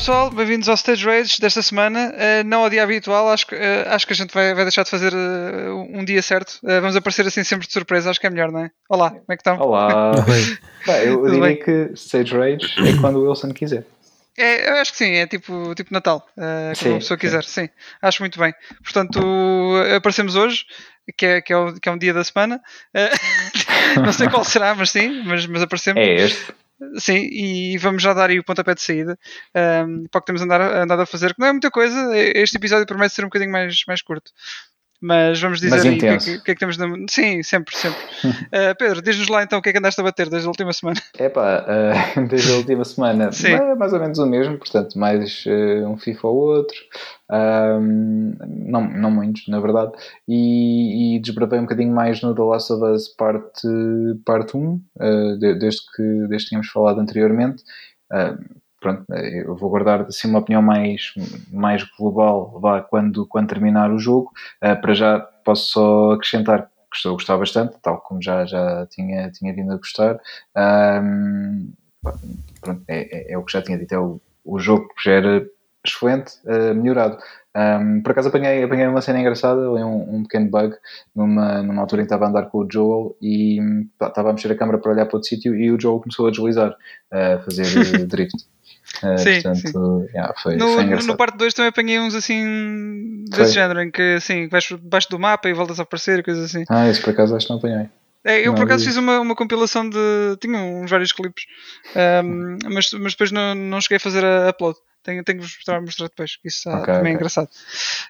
Olá pessoal, bem-vindos ao Stage Rage desta semana. Uh, não ao dia habitual, acho que, uh, acho que a gente vai, vai deixar de fazer uh, um dia certo. vamos aparecer assim sempre de surpresa, acho que é melhor, não é? Olá, como é que estão? Olá. Bem, eu diria bem? que Stage Rage é quando o Wilson quiser. É, eu acho que sim, é tipo, tipo Natal, uh, como a pessoa quiser, sim. sim. Acho muito bem. Portanto, aparecemos hoje, que é, que é, o, que é um dia da semana. não sei qual será, mas sim, mas, mas aparecemos. É este. Sim, e vamos já dar aí o pontapé de saída um, para o que temos andado, andado a fazer, que não é muita coisa. Este episódio promete ser um bocadinho mais, mais curto. Mas vamos dizer Mas aí o que, é que, que, é que, temos na... Sim, sempre, sempre. uh, Pedro, diz-nos lá então o que é que andaste a bater desde a última semana. É pá, uh, desde a última semana Sim. é mais ou menos o mesmo, portanto, mais uh, um FIFA ou outro. não, não muitos, na verdade. E, e, desbravei um bocadinho mais no The Last of Us parte, parte 1, desde, que, desde que tínhamos falado anteriormente pronto, eu vou guardar assim uma opinião mais, mais global vá, quando, quando terminar o jogo. Uh, para já posso só acrescentar que estou a gostar bastante, tal como já, já tinha, tinha vindo a gostar. Um, pronto, é, é, é, o que já tinha dito, é o, o jogo que já era excelente, uh, melhorado. Um, por acaso apanhei, apanhei uma cena engraçada, um, um pequeno bug, numa, numa altura em que estava a andar com o Joel e pá, estava a mexer a câmera para olhar para outro sítio e o Joel começou a deslizar, a fazer drift. Uh, sim, portanto, sim. Yeah, foi, no, foi no parte 2 também apanhei uns assim desse foi. género, em que assim, vais debaixo do mapa e voltas a aparecer e coisas assim. Ah, isso por acaso acho que não apanhei. É, eu não, por acaso fiz uma, uma compilação de. Tinha uns vários clipes, um, mas, mas depois não, não cheguei a fazer a upload. Tenho, tenho que vos mostrar, mostrar depois, que isso okay, também é okay. é engraçado.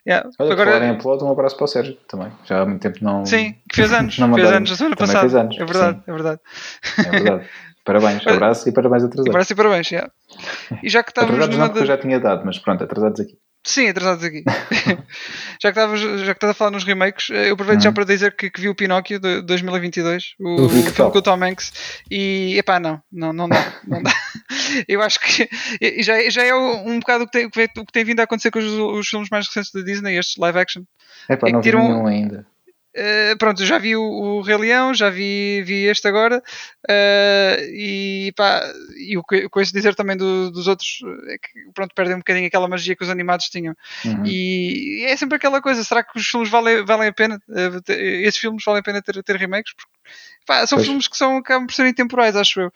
Yeah. Olha, Agora, falar em upload, um abraço para o Sérgio também. Já há muito tempo não. Sim, que fez anos. não fez anos a semana passada. Anos. É verdade, Sim. é verdade. É verdade. Parabéns, abraço e parabéns atrasados. Abraço e parabéns, yeah. E já que estávamos atrasados não, porque eu já tinha dado, mas pronto, atrasados aqui. Sim, atrasados aqui. já, que já que estás a falar nos remakes, eu aproveito uhum. já para dizer que, que vi o Pinóquio de 2022, o, o filme com o Tom Hanks, e epá, não, não, não dá. Não dá. eu acho que já, já é um bocado o que, tem, o que tem vindo a acontecer com os, os filmes mais recentes da Disney, estes live action. Epá, é não vi nenhum ainda. Uh, pronto, já vi o, o, Rei Leão, já vi, vi este agora, uh, e pá, e o que eu dizer também do, dos outros é que pronto, perdem um bocadinho aquela magia que os animados tinham. Uhum. E é sempre aquela coisa: será que os filmes valem, valem a pena? Uh, esses filmes valem a pena ter, ter remakes? Porque, pá, são pois. filmes que são, acabam por serem temporais, acho eu.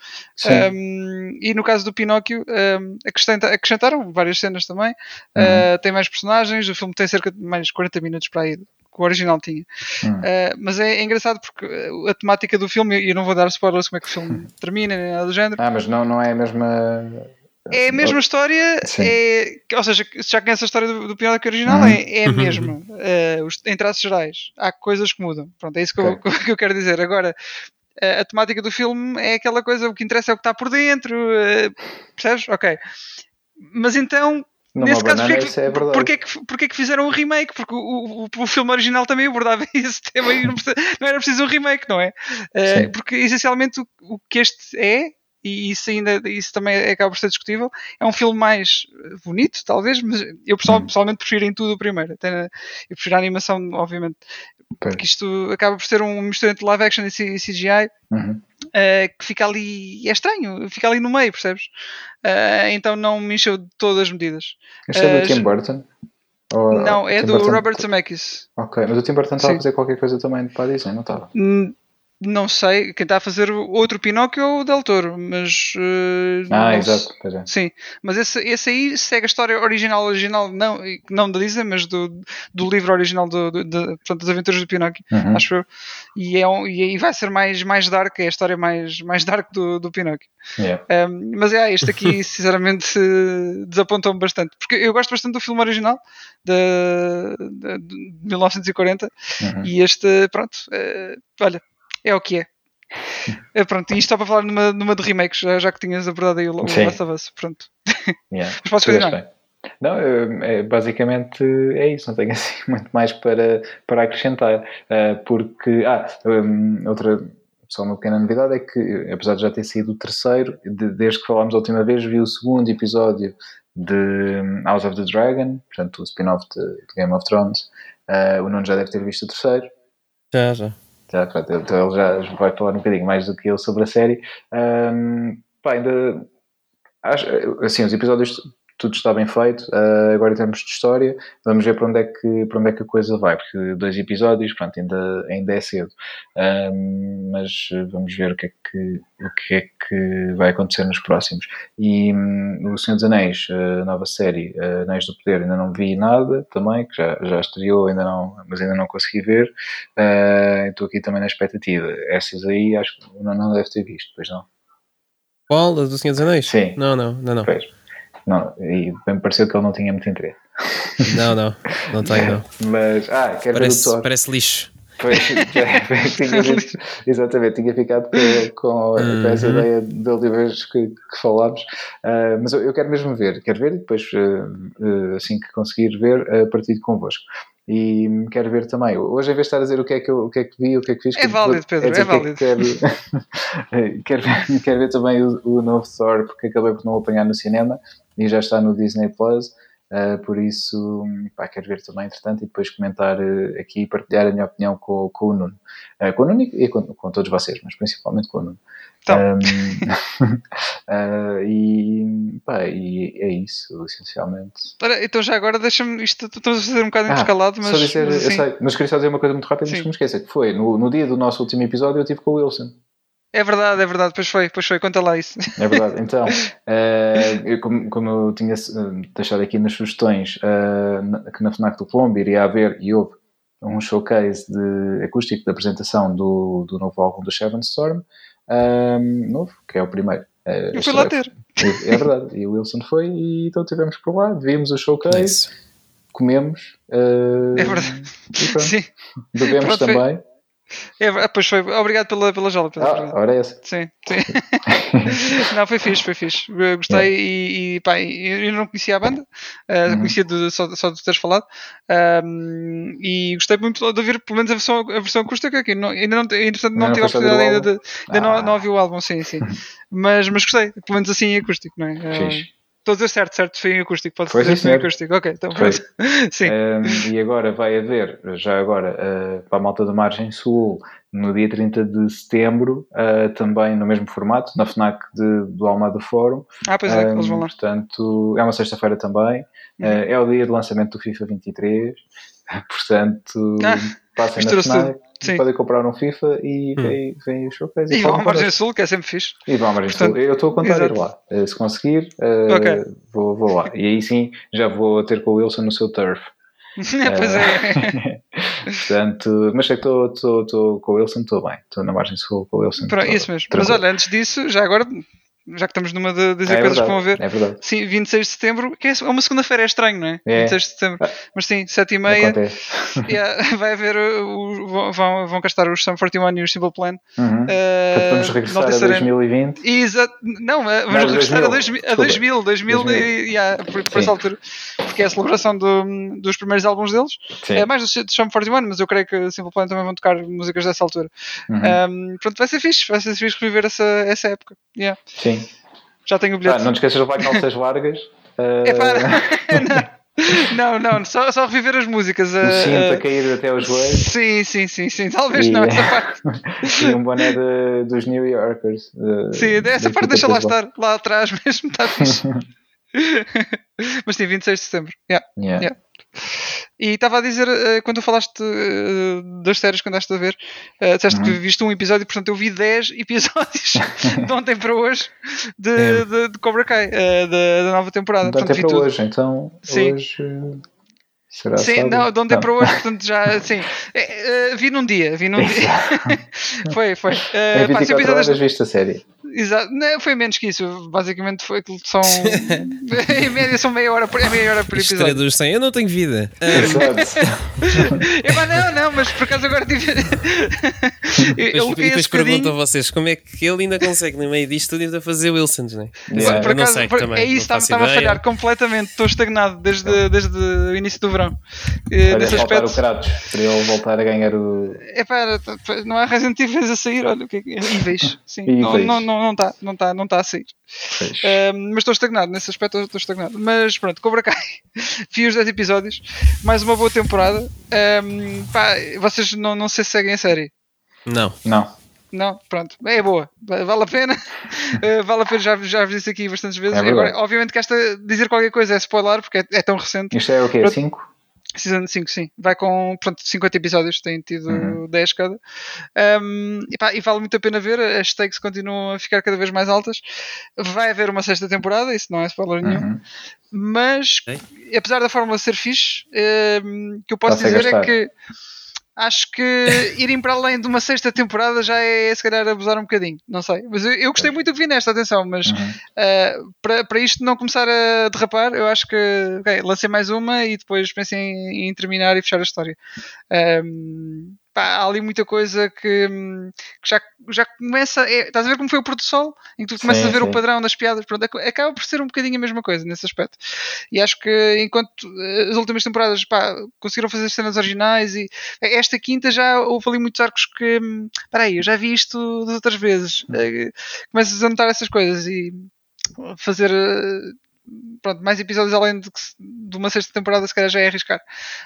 Um, e no caso do Pinóquio, um, acrescentaram várias cenas também, uhum. tem mais personagens, o filme tem cerca de mais 40 minutos para aí que o original tinha. Hum. Uh, mas é, é, engraçado porque a temática do filme, e eu não vou dar spoilers como é que o filme termina, nem nada do género. Ah, mas não, não é a mesma. É a mesma história, é, ou seja, se já conhece a história do, do Pinóquio original, uhum. é, é a mesma, uh, os, em traços gerais. Há coisas que mudam. Pronto, é isso que, okay. eu, que eu quero dizer. Agora, a, a temática do filme é aquela coisa, o que interessa é o que está por dentro, uh, percebes? Ok. Mas então, numa Nesse caso, porque, é verdade. Porque, que, porque que fizeram um remake? Porque o, o, o filme original também abordava esse tema e não, não era preciso um remake, não é? Uh, porque essencialmente o, o, que este é, e isso ainda isso também acaba por ser discutível, é um filme mais bonito, talvez, mas eu hum. pessoalmente prefiro em tudo o primeiro. Até eu prefiro a animação, obviamente. Porque isto acaba por ser um mistura entre live action e CGI. Uhum uh, que fica ali, é estranho, fica ali no meio, percebes? Uh, então não me encheu de todas as medidas. Este é do Tim Burton? Ou, não, é do Burton... Robert Zemeckis. Ok, mas o Tim Burton estava a fazer qualquer coisa também para a Disney, não estava? Não sei, quem está a fazer outro Pinóquio é o Del Toro, mas. Uh, ah, exato, é. Sim, mas esse, esse aí segue a história original, original, não, não da Disney, mas do, do livro original do, do, de, portanto, das aventuras do Pinóquio, uhum. acho eu. E, é um, e aí vai ser mais, mais dark, é a história mais, mais dark do, do Pinóquio. Yeah. Um, mas é, este aqui, sinceramente, desapontou-me bastante, porque eu gosto bastante do filme original de, de, de 1940 uhum. e este, pronto, uh, olha é o que é. é pronto, e isto só para falar numa, numa de remakes, já, já que tinhas abordado aí o, o Last of Us. Pronto. Yeah. Mas posso continuar? Não, é, basicamente é isso, não tenho assim muito mais para, para acrescentar, uh, porque, ah, um, outra, só uma pequena novidade é que, apesar de já ter sido o terceiro, de, desde que falámos a última vez, vi o segundo episódio de House of the Dragon, portanto o spin-off de, Game of Thrones, uh, o Nuno já deve ter visto o terceiro. Já, já. Já, pronto, então ele já vai falar um bocadinho mais do que eu sobre a série. Um, pá, ainda. Acho, assim, os episódios tudo está bem feito. Uh, agora em termos de história, vamos ver para onde é que, para onde é que a coisa vai, porque dois episódios, pronto, ainda, ainda é cedo. Um, mas vamos ver o que, é que, o que é que vai acontecer nos próximos. E um, O Senhor dos Anéis, a nova série, uh, Anéis do Poder, ainda não vi nada também, que já, já estreou, ainda não, mas ainda não consegui ver. Uh, estou aqui também na expectativa. Essas aí acho que não, não deve ter visto, pois não. Qual? A do Senhor dos Anéis? Sim. Não, não, não, não. Pois. Não, e bem me pareceu que ele não tinha muito interesse. Não, não, não tenho, não. Mas, ah, quero Parece, ver o Thor. parece lixo. Pois, tinha dito- exatamente, tinha ficado com, com, com essa Uhum. ideia da última vez que, que falámos. Ah, mas eu, eu quero mesmo ver, quero ver e depois, ah, assim que conseguir ver, ah, partilho convosco. E quero ver também. Hoje, em vez de estar a dizer o que é que, eu, o que, é que vi, o que é que fiz, É válido, Pedro, dizer é o que que quero, quero, ver, quero ver também o, o novo Thor, porque acabei por não o apanhar no cinema e já está no Disney Plus. Uh, por isso, pá, quero ver também, entretanto, e depois comentar uh, aqui e partilhar a minha opinião com, com o Nuno. Uh, com o Nuno e com, com todos vocês, mas principalmente com o Nuno. Então. Um, uh, e, pá, e é isso, essencialmente. Ora, então já agora deixa-me. Isto estamos a fazer um bocado Ah, intercalado, mas. só dizer, mas eu sei, mas queria só dizer uma coisa muito rápida Sim. que me esqueça, que foi no, no dia do nosso último episódio eu estive com o Wilson. É verdade, é verdade, pois foi, pois foi, conta lá isso. É verdade. Então, eh, eu, como, como eu tinha eh, deixado aqui nas sugestões, eh, na- que na FNAC do Colombo iria haver e houve um showcase de acústico de apresentação do, do novo álbum do Seven Storm, eh, novo, que é o primeiro. Eh, Eu fui lá é- ter. É verdade. E o Wilson foi e então estivemos por lá, vimos o showcase, Isso. comemos. É verdade. E pronto, Sim, bebemos Pronto, foi- também. É, ver- pois foi. Obrigado pela, pela jola, Pedro. Ah, ora é essa. Sim, sim. não, foi fixe, foi fixe. Gostei e, e pá, eu não conhecia a banda, uh, Uhum. conhecia de- só, só de teres falado. Um, e gostei muito de ouvir pelo menos a versão, a versão acústica aqui. Não, ainda não, entretanto, não, Não tive a ouvir oportunidade ainda de. Ainda Ah. não, não ouvi o álbum, sim, sim. Mas, mas gostei, pelo menos assim acústico, não é? Fixe. Estou a dizer certo, certo, foi em acústico, pode Foi, ser foi em acústico. Ok, então Foi. Sim. Um, e agora vai haver, já agora, uh, para a malta da Margem Sul, no dia 30 de setembro, uh, também no mesmo formato, na FNAC de, do Almada Fórum. Ah, pois é, Um, eles vão lá. Portanto, é uma sexta-feira também. Uhum. Uh, é o dia de lançamento do FIFA 23. Portanto, Ah, passem na FNAC, Sim. podem comprar um FIFA e Hum. vem, vem o showcase. E vão falam à Margem. Sul, que é sempre fixe. E vão à Margem Portanto, Sul. Eu estou a contar ir lá. Se conseguir, uh, Ok. vou, vou lá. E aí sim, já vou ter com o Wilson no seu turf. pois é. Portanto, mas sei que estou- estou estou com o Wilson, estou bem. Estou na margem sul com o Wilson. Pronto, isso mesmo. Mas tranquilo. olha, antes disso, já agora, já que estamos numa de dizer é coisas que verdade, vão haver. É verdade. Sim, 26 de setembro, que é uma segunda-feira, é estranho, não é? É. 26 de setembro. Ah. Mas sim, 7 e meia. Yeah, vai haver. uh, o- vão- vão, castar os Sum 41 e os Simple Plan. Uhum. Uh, Portanto, vamos regressar a terceira- 2020. Exato, não, vamos Não, regressar a 2000, 2000, a desculpa. 2000, 2000, 2000. e, yeah, por, por essa altura, porque é a celebração do- dos primeiros álbuns deles. Sim. É mais do Sum 41, mas eu creio que o Simple Plan também vão tocar músicas dessa altura. Uhum. Um, pronto, vai ser fixe, vai ser fixe reviver essa, essa época. Yeah. Sim. Já tenho o Ah, bilhete. não te esqueças de levar calças largas. Uh, É para... não, não, só, só reviver as músicas. uh, cinto a cair até aos joelhos. Sim, sim, sim, sim. Talvez E- não, essa parte. e um boné de- dos New Yorkers. uh, Sim, essa parte deixa de lá estar, lá atrás mesmo, está fixe. Mas sim, 26 de setembro. Yeah. Yeah. Yeah. E estava a dizer, eh, quando tu falaste eh, das séries que andaste a ver, eh, disseste que Uhum. viste um episódio, portanto eu vi 10 episódios de ontem para hoje de, É. de, de Cobra Kai, da, da nova temporada. Dá Portanto, até vi para tudo. hoje, então Sim. hoje uh, será Sim, sábado? não, de ontem Não. para hoje, portanto já, sim. Eh, vi num dia, vi num dia. foi, foi. Em pá, 24 episódios- horas viste a série. Exato, não, foi menos que isso. Basicamente foi aquilo que são. em média são meia hora por, é meia hora por episódio. traduz sem eu não tenho vida. Exato. Epá, não, não, mas por acaso agora tive. eu, eu e depois pergunto a vocês como é que ele ainda consegue, no meio disto tudo, ainda fazer Wilsons, não é? Yeah. Por Eu não acaso, sei por- também. é não isso, estava a falhar completamente. Estou estagnado desde, desde o início do verão. Eh, Olha, nesse faltar o aspecto. Kratos para ele voltar a ganhar o. Epá, era- não há Resident Evil a sair, olha o que é que é. Sim. Não não não não está não tá, não tá a sair. Um, mas estou estagnado, nesse aspecto estou estagnado. Mas pronto, Cobra Kai, vi os 10 episódios, mais uma boa temporada. Um, pá, vocês não, não sei se seguem a série. Não. Não. Não, pronto, é boa, vale a pena, uh, vale a pena, já, já vos disse aqui bastantes vezes. É Agora, obviamente que esta dizer qualquer coisa é spoiler porque é, é tão recente. Isto é o quê? Pronto. 5? Season 5, sim. Vai com pronto, 50 episódios, tem tido Uhum. 10 cada. Um, e, pá, e vale muito a pena ver, as stakes continuam a ficar cada vez mais altas. Vai haver uma sexta temporada, isso não é spoiler nenhum. Uhum. Mas, Ok. apesar da fórmula ser fixe, um, o que eu posso Está-se a dizer é que acho que irem para além de uma sexta temporada já é se calhar abusar um bocadinho, não sei. Mas eu, eu gostei muito do que vi nesta, atenção, mas Uhum. Uh, para, para isto não começar a derrapar, eu acho que ok, lancei mais uma e depois pensei em, em terminar e fechar a história. Um, pá, há ali muita coisa que, hum, que já, já começa. É, estás a ver como foi o Porto Sol? Em que tu começas Sim, a ver sim. o padrão das piadas. Pronto, ac- acaba por ser um bocadinho a mesma coisa nesse aspecto. E acho que enquanto uh, as últimas temporadas pá, conseguiram fazer cenas originais e esta quinta já houve ali muitos arcos que. hum, Espera aí, eu já vi isto das outras vezes. Uh, começas a notar essas coisas e fazer eh, pronto, mais episódios além de, de uma sexta temporada se calhar já é arriscar.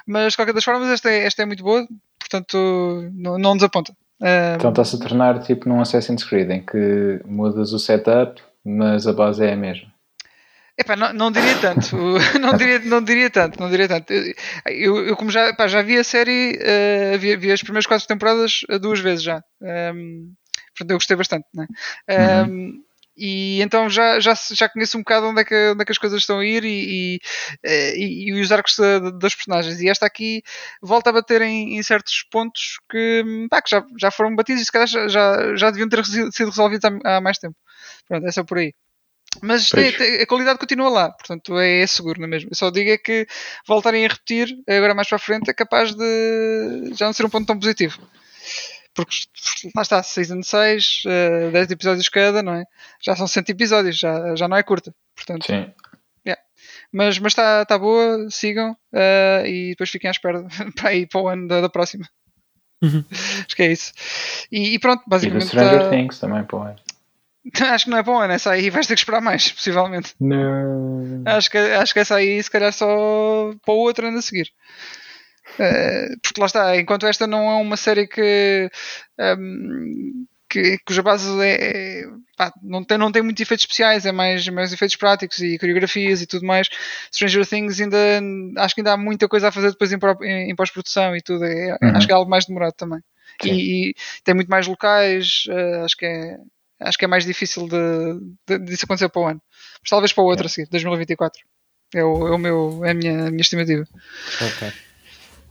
Mas de qualquer das formas esta é, esta é muito boa, portanto não, não desaponta. Então está-se a tornar tipo num Assassin's Creed em que mudas o setup, mas a base é a mesma. Epá, não, não diria tanto, não diria, não diria tanto, não diria tanto. Eu, eu como já, pá, já vi a série, eh, vi, vi as primeiras quatro temporadas duas vezes já. Um, portanto, eu gostei bastante, né? Um, E então já, já, já conheço um bocado onde é que, onde é que as coisas estão a ir e, e, eh, e- os arcos da- das personagens. E esta aqui volta a bater em, em certos pontos que, pá, que já, já foram batidos e se calhar já, já, já deviam ter sido resolvidos há, há mais tempo. Pronto, é só por aí. Mas Pois. tem- a qualidade continua lá, portanto é, é seguro, não é mesmo? Eu só digo é que voltarem a repetir agora mais para a frente é capaz de já não ser um ponto tão positivo. Porque lá está, Season 6, eh, 10 episódios cada, não é? Já são 100 episódios, já, já não é curta. Portanto, Sim. mas mas está tá boa, sigam eh, e depois fiquem à espera para ir para o ano da, da próxima. Uhum. Acho que é isso. E, e pronto, E do basicamente. Stranger tá- Things também, pô. é. Acho que não é para o ano, essa aí vais ter que esperar mais, possivelmente. Não. Acho que, acho que essa aí, se calhar, só para o outro ano a seguir. Eh, porque lá está, enquanto esta não é uma série que. ehm, que cuja base é, é- pá, não, tem, não tem muitos efeitos especiais, é mais, mais efeitos práticos e coreografias e tudo mais. Stranger Things ainda acho que ainda há muita coisa a fazer depois em, em- pós-produção e tudo. É- Uhum. Acho que é algo mais demorado também. E, e tem muito mais locais, eh, acho que é acho que é mais difícil de, de, disso acontecer para o ano. Mas talvez para o outro a seguir, 2024. É o, é o meu, é a minha, a minha estimativa. Ok.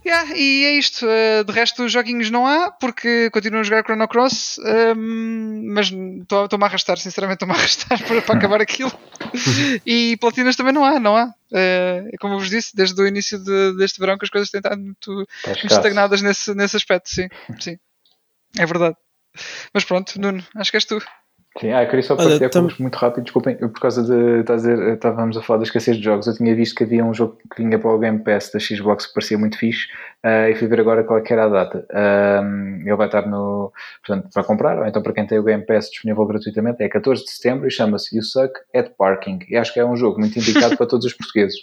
Yeah, e é isto. eh, de resto, joguinhos não há, porque continuo a jogar Chrono Cross, ehm, mas estou-me a arrastar, sinceramente, estou-me a arrastar para, para acabar aquilo. e platinas também não há, não há. Eh, como eu vos disse, desde o início de- deste verão que as coisas têm estado muito, muito escasso. estagnadas nesse, nesse aspecto, sim. sim. É verdade. Mas pronto, Nuno, acho que és tu. Sim, ah, eu queria só partilhar tam- muito rápido, desculpem, eu, por causa de estás a dizer, estávamos a falar da escassez de jogos, eu tinha visto que havia um jogo que vinha para o Game Pass da Xbox que parecia muito fixe ah, e fui ver agora qual é era a data. Ahm, ele vai estar no, portanto, para comprar, ou então para quem tem o Game Pass disponível gratuitamente, é 14 de setembro e chama-se You Suck at Parking. E acho que é um jogo muito indicado para todos os portugueses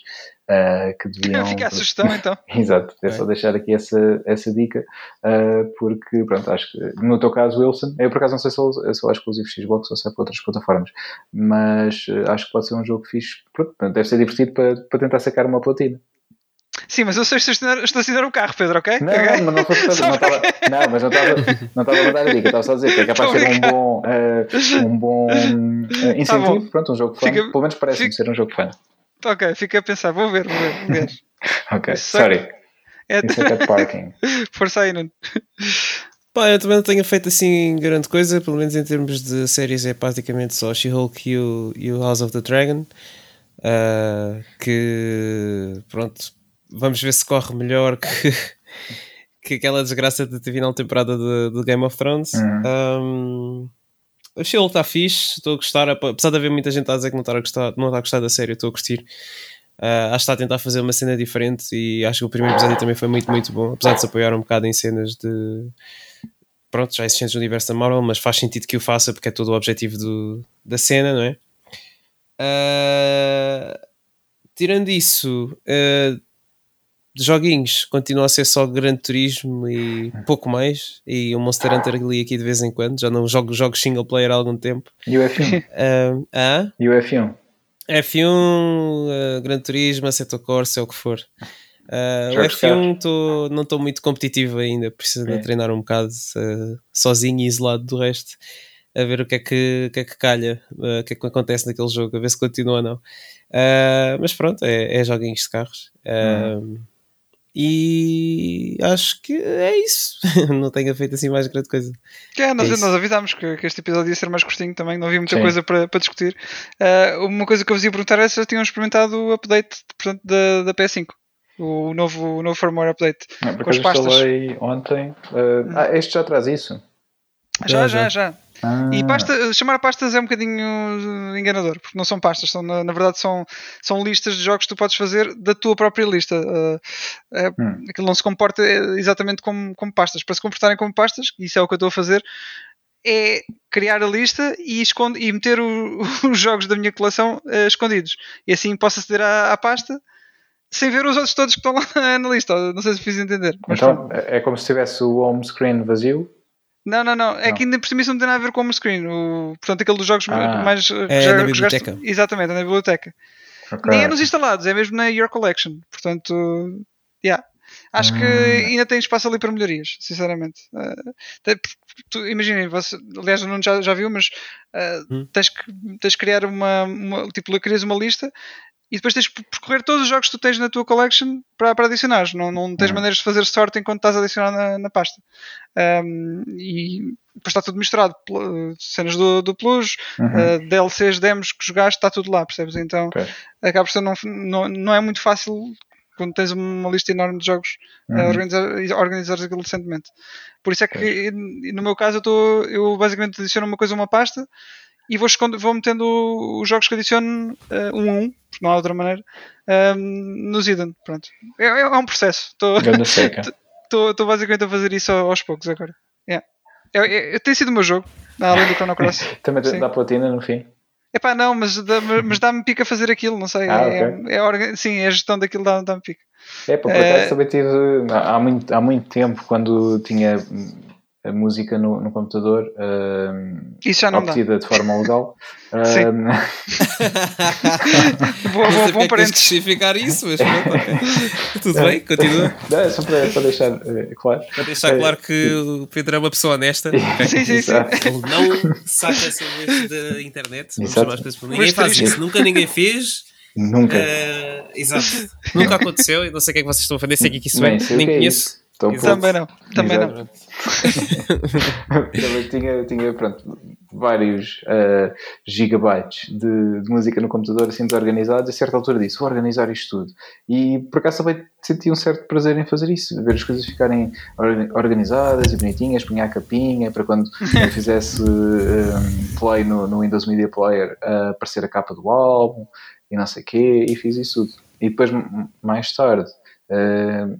ah, que deviam. Fica a sugestão então. Exato, é só deixar aqui essa, essa dica, uh, porque, pronto, acho que no teu caso, Wilson, eu por acaso não sei se é só exclusivo Xbox ou se é para outras plataformas, mas uh, acho que pode ser um jogo fixe, pronto, deve ser divertido para, para tentar sacar uma platina. Sim, mas eu sei estacionar, o carro, Pedro, ok? Não, Ok? não, mas não Só não, estava, não, mas não estava, não estava a dar a dica, estava só a dizer que é capaz de ser um bom, uh, um bom uh, incentivo, bom. pronto, um jogo Fica- pelo menos parece-me fica- ser um jogo fun. Ok, fica a pensar, vou ver, vou ver. aliás. Ok, Isso sorry, É, isso é cat parking. força aí, Nuno. Pá, eu também não tenho feito assim grande coisa, pelo menos em termos de séries é praticamente só She-Hulk e o, e o House of the Dragon. Ah, que pronto, vamos ver se corre melhor que, que aquela desgraça de ter final de temporada de, de Game of Thrones. Um, o She-Hulk está fixe, estou a gostar, apesar de haver muita gente a dizer que não está a gostar, não está a gostar da série, estou a curtir. Ah, acho que está a tentar fazer uma cena diferente e acho que o primeiro episódio também foi muito, muito bom, apesar de se apoiar um bocado em cenas de pronto, já existentes no universo da Marvel, mas faz sentido que o faça porque é todo o objetivo do, da cena, não é? Ah, tirando isso, ah, joguinhos continua a ser só Gran Turismo e pouco mais. E o Monster Hunter ali aqui de vez em quando. Já não jogo jogos single player há algum tempo. E o F1? Uh, ah? E o F1? F1, uh, Gran Turismo, Assetto Corsa, é o que for. Uh, o F1 tô, não estou muito competitivo ainda, preciso é. de treinar um bocado uh, sozinho e isolado do resto, a ver o que é que, que, é que calha, uh, o que é que acontece naquele jogo, a ver se continua ou não. mas pronto, é, é joguinhos de carros. Uhum. E acho que é isso. não tenho feito assim mais grande coisa. É, nós, é nós avisámos que, que, este episódio ia ser mais curtinho também, não havia muita Sim. coisa para, para discutir. uma coisa que eu vos ia perguntar é se já tinham experimentado o update portanto, da, da PS5 o novo, o novo firmware update. Não, com as pastas. instalei ontem. Uh, ah, este já traz isso? Já, já, já. já. Ah. E pasta, chamar pastas é um bocadinho enganador, porque não são pastas, são, na, na, verdade são, são listas de jogos que tu podes fazer da tua própria lista. Uh, é, hum. Aquilo não se comporta exatamente como, como pastas. Para se comportarem como pastas, e isso é o que eu estou a fazer, é criar a lista e, esconde, e meter o, os jogos da minha coleção uh, escondidos. E assim posso aceder à, à pasta sem ver os outros todos que estão lá na lista. Não sei se fiz entender. então é como se tivesse o home screen vazio. Não, não, não. É não. que ainda por cima isso não tem nada a ver com o home screen. O, portanto, aquele dos jogos ah, mais. É já, na biblioteca. Jogaste, exatamente, é na biblioteca. Okay. Nem é nos instalados, é mesmo na Your Collection. Portanto, yeah. Acho que hum. ainda tem espaço ali para melhorias, sinceramente. Uh, Imaginem, aliás, o Nuno já, já viu, mas uh, hum. tens, que, tens que criar uma, uma. Tipo, crias uma lista e depois tens de percorrer todos os jogos que tu tens na tua collection para, para adicionar. Não, não tens uhum. maneiras de fazer sorte enquanto estás a adicionar na, na pasta. Um, e depois está tudo misturado. Cenas do, do Plus, uhum. uh, DLCs, demos que jogaste, está tudo lá, percebes? Então okay. acaba por ser não, não, não é muito fácil quando tens uma lista enorme de jogos uhum. uh, organizar, organizar aquilo decentemente. Por isso é que okay. no meu caso eu, tô, eu basicamente adiciono uma coisa a uma pasta e vou, vou metendo os jogos que adiciono uh, um a um, porque não há outra maneira, um, no Zidane. Pronto. É, é, é um processo. Estou basicamente a fazer isso aos poucos agora. Yeah. É, é, é, tem sido o meu jogo, além do Chrono Cross. Também Sim. dá platina no fim. Epá, não, mas, dá, mas dá-me pica fazer aquilo, não sei. Ah, é, okay. é, sim, a gestão daquilo dá-me dá pica. É, por acaso é... também tive há muito, há muito tempo, quando tinha a música no, no computador uh, Isso já não obtida dá. de forma legal. Sim. Uh, vou, vou, vou para especificar isso, mas tudo bem, continua. Não, é só para, para deixar uh, claro. Para deixar claro que o Pedro é uma pessoa honesta. Sim, sim, sim. Ele não saca CVs da internet. Ninguém faz isso, nunca ninguém fez. Nunca. Uh, exato. Nunca aconteceu e não sei o que é que vocês estão a fazer, sei o que é que isso é, nem conheço. Também não, também Exato. não. também tinha, tinha pronto, vários uh, gigabytes de, de, música no computador assim desorganizados e a certa altura disse, vou organizar isto tudo. E por acaso também senti um certo prazer em fazer isso, ver as coisas ficarem organizadas e bonitinhas, punha a capinha para quando eu fizesse um, play no, no, Windows Media Player uh, aparecer a capa do álbum e não sei o quê, e fiz isso tudo. E depois, mais tarde, uh,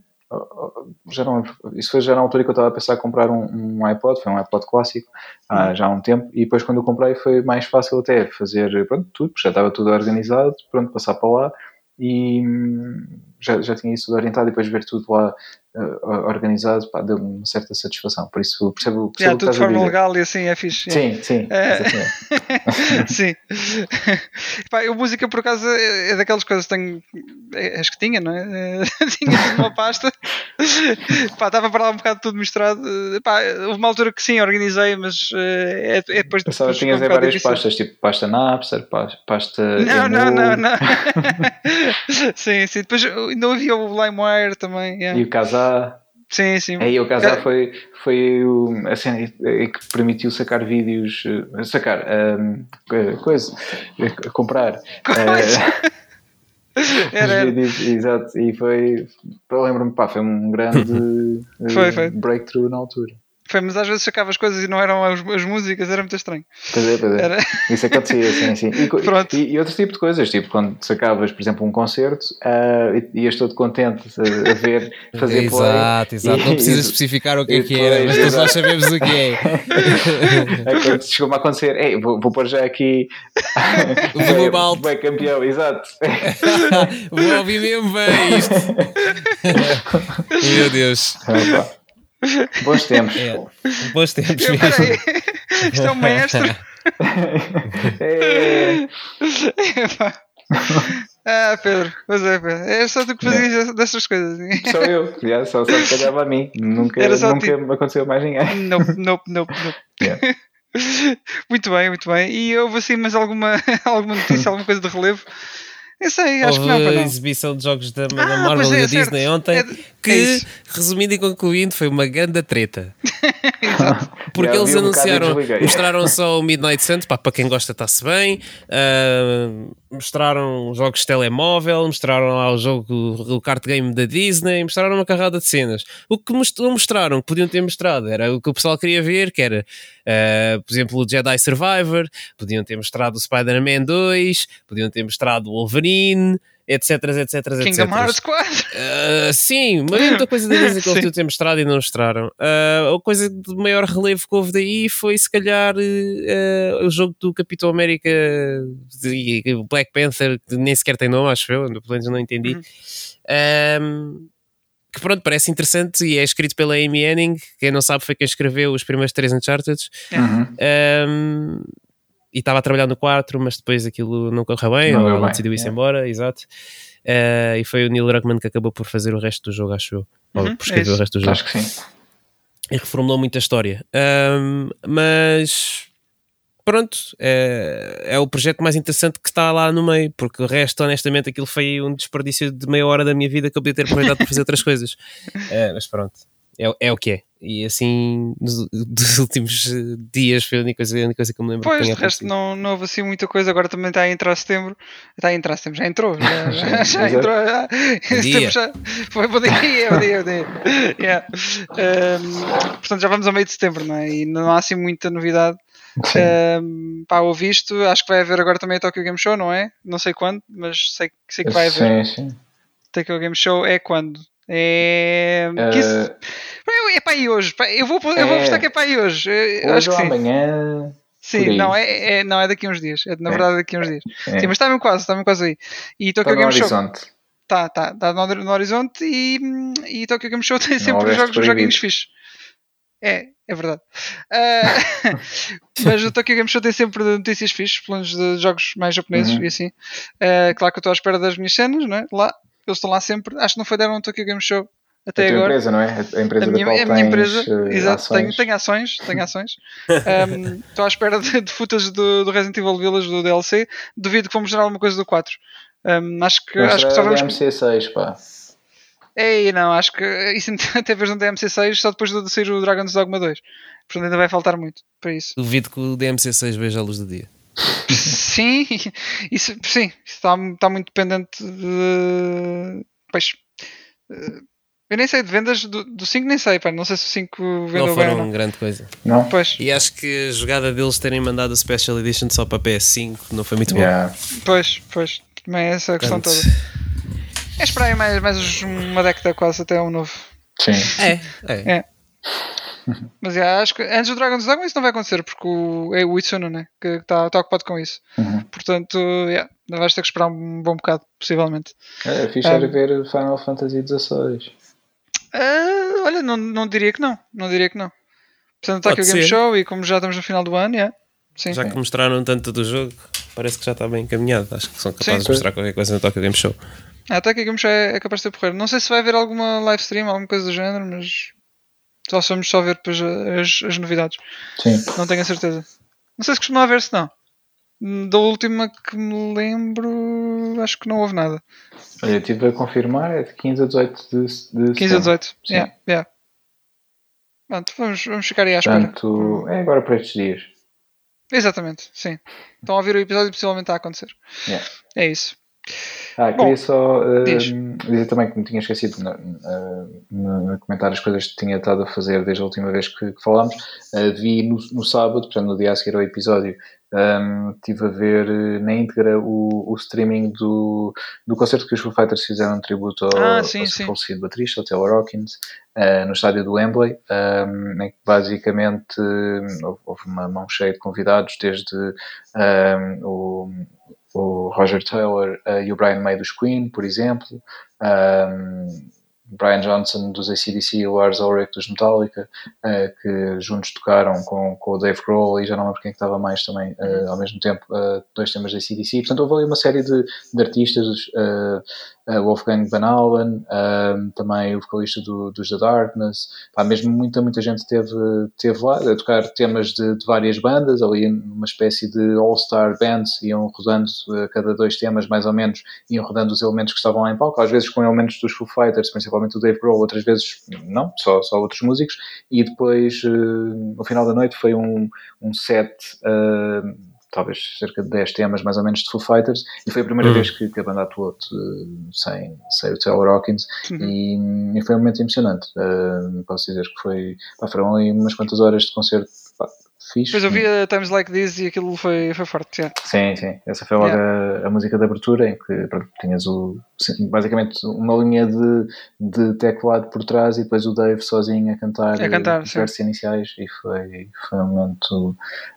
já não, isso foi já na altura que eu estava a pensar em comprar um, um iPod, foi um iPod clássico, há já há um tempo, e depois quando eu comprei foi mais fácil até fazer pronto, tudo, já estava tudo organizado, pronto, passar para lá e hum, já, já tinha isso orientado e depois ver tudo lá uh, organizado, pá, deu-me uma certa satisfação. Por isso percebo, percebo yeah, tudo de forma legal e assim é fixe. Sim, sim. É... sim. pá, a música por acaso é, é daquelas coisas que tenho. É, acho que tinha, não é? tinha uma pasta. pá, estava para lá um bocado tudo misturado. Pá, houve uma altura que sim, organizei, mas é, é depois. Pensava que tinhas várias difícil. pastas, tipo pasta Napster, pasta. Não, não, não, não. sim, sim. Depois ainda havia o LimeWire também. Yeah. E o Casar. Sim, sim. Aí o Casar foi, foi o, a cena que permitiu sacar vídeos, eh, sacar um, coisa, comprar. Coisa. Uh, era, era. Vídeos, exato, e foi, lembro-me, pá, foi um grande foi, foi. breakthrough na altura. Foi, mas às vezes sacava as coisas e não eram as, as músicas, era muito estranho. Pois é, pois é. Era... Isso acontecia, sim, sim. E, Pronto. e, e outro tipo de coisas, tipo quando sacavas, por exemplo, um concerto ah, e ias todo contente a, a ver, fazer play. exato, exato. Não precisas especificar o que é que era, depois, mas todos nós exato. sabemos o que é. É chegou-me a acontecer, Ei, vou, vou pôr já aqui O alto. Vai campeão, exato. Vou ouvir mesmo bem isto. Meu Deus. Ah. Bons tempos. É, bons tempos mesmo. peraí, isto é um maestro. É, ah, Pedro, pois é, Pedro. É só tu que fazias dessas coisas. só eu, já, só, só me calhava a mim. Nunca, Era só nunca me aconteceu mais ninguém. Nope, nope, nope, nope. Yeah. Muito bem, muito bem. E houve assim mais alguma, alguma notícia, alguma coisa de relevo? Eu sei, acho que não, Houve a exibição de jogos da, da Ah, Marvel é, e da certo. Disney ontem, É que, é resumindo e concluindo, foi uma grande treta. Porque eles um anunciaram, mostraram só o Midnight Suns, pá, para quem gosta está-se bem, ah, mostraram jogos de telemóvel, mostraram lá o jogo, o card game da Disney, mostraram uma carrada de cenas. O que não mostraram, que podiam ter mostrado, era o que o pessoal queria ver, que era, ah, por exemplo, o Jedi Survivor, podiam ter mostrado o Spider-Man 2, podiam ter mostrado o Wolverine, etc, etc, etc. Kingdom Hearts 4. Uh, sim, mas muita coisa da Disney que eles ter mostrado e não mostraram. Uh, a coisa de maior relevo que houve daí foi se calhar uh, o jogo do Capitão América e o Black Panther, que nem sequer tem nome, acho eu, pelo menos não entendi. Uhum. Um, que pronto, parece interessante e é escrito pela Amy Henning, quem não sabe foi quem escreveu os primeiros três Uncharted. Uhum. Um, e estava a trabalhar no 4, mas depois aquilo não correu bem, Não ou bem, decidiu ir-se é. embora, exato. Uh, e foi o Neil Druckmann que acabou por fazer o resto do jogo, acho eu. Ou Uhum, por é escrever o isso. resto do jogo. Acho que sim. E reformulou muito a história. Um, mas pronto, é, é o projeto mais interessante que está lá no meio, porque o resto, honestamente, aquilo foi um desperdício de meia hora da minha vida que eu podia ter aproveitado para fazer outras coisas. É, mas pronto, é, é o que é. E assim, nos, dos últimos dias foi a única coisa, a única coisa que eu me lembro que Pois, de resto acontecido. não, não houve assim muita coisa. Agora também está a entrar setembro. Está a entrar setembro, já entrou. Já, já, já entrou. Já. dia. Já. Foi bom dia, bom dia, bom dia. Yeah. Um, portanto, já vamos ao meio de setembro, não é? E não há assim muita novidade. Um, pá, ouvi isto, acho que vai haver agora também a Tokyo Game Show, não é? Não sei quando, mas sei, sei que vai haver. Sim, sim. Tokyo Game Show é quando? É. que isso- Uh, É para aí hoje. Eu vou, eu vou É. apostar que é para aí hoje. Acho hoje que ou sim. amanhã. Sim, não é, é- não, é daqui a uns dias. É, na É. verdade, daqui a uns dias. É. Sim, mas está mesmo quase, está mesmo quase aí. E Está Tokyo no Game Show. horizonte. Tá, tá, tá no, no horizonte e, e Tokyo Game Show tem sempre os jogos, joguinhos fixes. É, é verdade. Ah, mas o Tokyo Game Show tem sempre notícias fixes, pelo menos de jogos mais japoneses Uhum. e assim. Ah, claro que eu estou à espera das minhas cenas, não é? Lá, eles estão lá sempre. Acho que não foi deram um Tokyo Game Show A até tua agora. empresa, não é? A empresa A minha, da qual é a minha tens, empresa, eh, exato, tenho, ações. tenho ações, tenho ações. Um, Estou à espera de, de footage do, do Resident Evil Village do DLC. Duvido que vão mostrar alguma coisa do 4. Um, acho que, Mas acho que só será vamos. DMC6, pá. Ei, não, acho que isso até vez no DMC6 só depois de sair o Dragon's Dogma 2. Portanto, ainda vai faltar muito para isso. Duvido que o DMC6 veja a luz do dia. Sim, isso, sim, isso está, está muito dependente de. Pois. eh, Eu nem sei de vendas do, do 5, nem sei, pá, não sei se o 5 vendeu Não bem foram não. grande coisa. Não? Pois, E acho que a jogada deles terem mandado a Special Edition só para PS5 não foi muito Yeah. pois, pois. Também é essa a questão toda. É esperar aí mais, mais uma década quase até um novo. Sim. É, é. É. Mas já, acho que antes do Dragon's Dogma isso não vai acontecer, porque o, é o Itsuno, né? Que está tá ocupado com isso. Uhum. Portanto, yeah, ainda vais ter que esperar um bom bocado, possivelmente. É, fixe Ah. era ver Final Fantasy XVI. Ah, olha, não, não diria que não. Não diria que não. Portanto, está aqui o Game ser. Show e como já estamos no final do ano, yeah. sim. Já que mostraram tanto do jogo, parece que já está bem encaminhado. Acho que são capazes Sim. de mostrar qualquer coisa no Tokyo Game Show. Ah, até que o Game Show é, é capaz de ter porreiro. Não sei se vai haver alguma live stream, alguma coisa do género, mas só vamos só ver depois as, as novidades. Sim. Não tenho a certeza. Não sei se costuma haver, se não. Da última que me lembro, acho que não houve nada. Olha, estive a confirmar, é de 15 a 18 de, de 15 a setembro. 18. Sim. Yeah, yeah. Pronto, vamos, vamos ficar aí à espera. Portanto, é agora para estes dias. Exatamente, sim. Estão a ouvir o episódio e possivelmente está a acontecer. Yeah. É isso. Ah, Bom, queria só uh, diz. dizer também que me tinha esquecido no comentar as coisas que tinha estado a fazer desde a última vez que, que falámos. Uh, vi no, no sábado, portanto, no dia a seguir ao episódio, um, estive a ver uh, na íntegra o, o streaming do, do concerto que os Foo Fighters fizeram um tributo ao, Ah, ao sim, seu sim. falecido baterista, o Taylor Hawkins, uh, no estádio do Wembley, um, em que basicamente houve- uma mão cheia de convidados, desde um, o o Roger Taylor uh, e o Brian May dos Queen, por exemplo, um, Brian Johnson dos ACDC e o Lars Ulrich dos Metallica, uh, que juntos tocaram com, com o Dave Grohl e já não lembro quem é que estava mais também uh, ao mesmo tempo, dois temas da ACDC. Portanto, houve ali uma série de, de artistas, uh, Wolfgang Van Halen, um, também o vocalista do, dos The Darkness, pá, mesmo muita, muita gente teve, teve lá a tocar temas de, de várias bandas, ali numa espécie de all-star bands, iam rodando uh, cada dois temas mais ou menos, iam rodando os elementos que estavam lá em palco, às vezes com elementos dos Foo Fighters, principalmente o Dave Grohl, outras vezes não, só, só outros músicos, e depois uh, no final da noite foi um, um set uh, talvez cerca de 10 temas mais ou menos de Foo Fighters e foi a primeira Uhum. vez que, que a banda atuou uh, sem, sem o Taylor Hawkins Uhum. e, e foi um momento emocionante uh, posso dizer que foi pá, foram ali umas quantas horas de concerto pá, fixe Depois eu vi a Times Like This e aquilo foi, foi forte. yeah. Sim, sim. Essa foi logo a, a música de abertura em que pronto, tinhas o, sim, basicamente uma linha de, de teclado por trás e depois o Dave sozinho a cantar, A cantar, os sim. versos iniciais e foi, foi um momento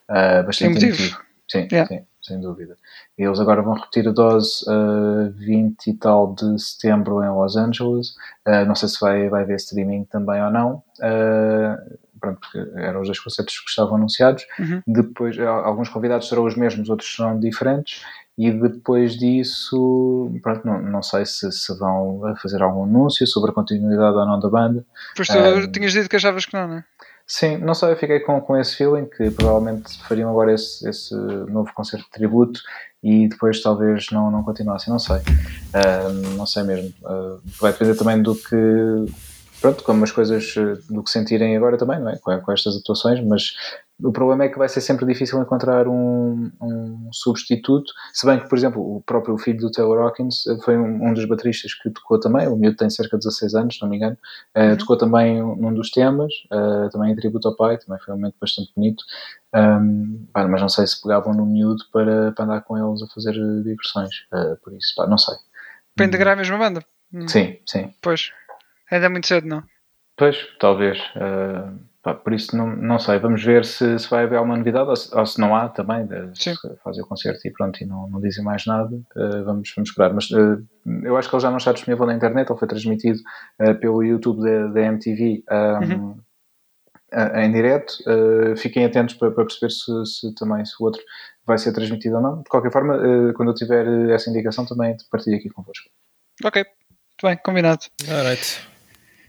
ah, bastante Emotivo. Sim, Yeah. sim, sem dúvida. Eles agora vão repetir a dose ah, 20 e tal de setembro em Los Angeles. Ah, não sei se vai, vai haver streaming também ou não. Ah, pronto, porque eram os dois concertos que estavam anunciados. Uhum. Depois, al- alguns convidados serão os mesmos, outros serão diferentes. E depois disso, pronto, não, não sei se, se vão fazer algum anúncio sobre a continuidade ou não da banda. Depois tu Um, tinhas dito que achavas que não, não é? Sim, não sei, eu fiquei com, com esse feeling que provavelmente fariam agora esse, esse novo concerto de tributo e depois talvez não, não continuassem, não sei. Ah, não sei mesmo. Ah, vai depender também do que. Pronto, como as coisas eh, do que sentirem agora também, não é? Com, com estas atuações, mas o problema é que vai ser sempre difícil encontrar um, um substituto. Se bem que, por exemplo, o próprio filho do Taylor Hawkins eh, foi um, um dos bateristas que tocou também. O miúdo tem cerca de 16 anos, se não me engano. Uh, Uhum. Tocou também num dos temas, uh, também em tributo ao pai, também foi um momento bastante bonito. Um, pá, mas não sei se pegavam no miúdo para, para andar com eles a fazer uh, digressões. Uh, por isso, pá, não sei. Para integrar a mesma banda. Hum, Sim, sim. Pois. Ainda é muito cedo, não? Pois, talvez. Uh, pá, por isso, não, não sei. Vamos ver se, se vai haver alguma novidade ou se, ou se não há também. de- Sim. se fazer o concerto e pronto, e não, não dizem mais nada. Uh, vamos, vamos esperar. Mas uh, eu acho que ele já não está disponível na internet. Ele foi transmitido uh, pelo YouTube da, da MTV. Um, Uhum. a- em direto. Uh, fiquem atentos para, para perceber se, se também se o outro vai ser transmitido ou não. De qualquer forma, uh, quando eu tiver essa indicação, também partilho aqui convosco. Ok. Muito bem, combinado. Alright.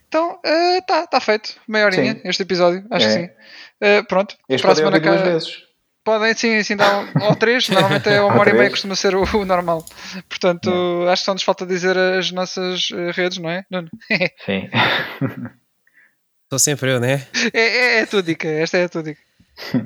Então, está tá feito. Meia horinha Sim. este episódio, acho É. que sim. Uh, pronto. Este para a podem semana cá- vezes. Podem, sim, sim, dar um, ou três. Normalmente é uma hora e meia costuma ser o, o normal. Portanto, acho que só nos falta dizer as nossas eh, redes, não é? Nuno? Sim. Sou sempre eu, né? é, é, é a tua dica. Esta é a tua dica.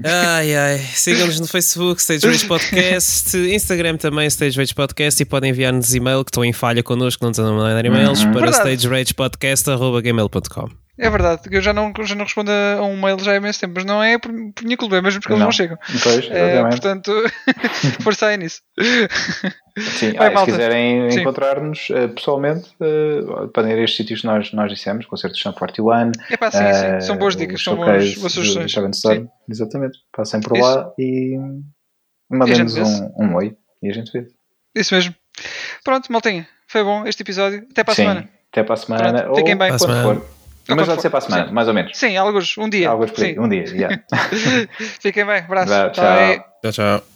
Ai ai, sigam-nos no Facebook, Stage Rage Podcast, Instagram também, Stage Rage Podcast, e podem enviar-nos e-mail que estão em falha connosco, não estão a mandar e-mails, Uhum. para stageragepodcast.gmail.com. É verdade, eu já não, já não respondo a um mail já há imenso tempo, mas não é por, por minha culpa, é mesmo porque eles Não. não chegam. Pois, É, portanto, força aí nisso. Sim, Vai, ah, se quiserem encontrar-nos eh, pessoalmente, uh, podem ir a estes sítios que nós, nós dissemos, concertos de São 41. É pá, sim, sim, são boas eh, dicas, são boas, boas sugestões. Sim. Exatamente. Passem por Isso. lá e mandem-nos um, um oi e a gente vê. Isso mesmo. Pronto, maltinha, foi bom este episódio. Até para a Sim, semana. até para a semana. Pronto, fiquem bem. quando Para a semana. Mas quando vai ser para a semana, Sim. mais ou menos. Sim, alguns, um dia. Alguns por aí, Sim. um dia, yeah. Fiquem bem, abraço. Tchau. Tchau, tchau.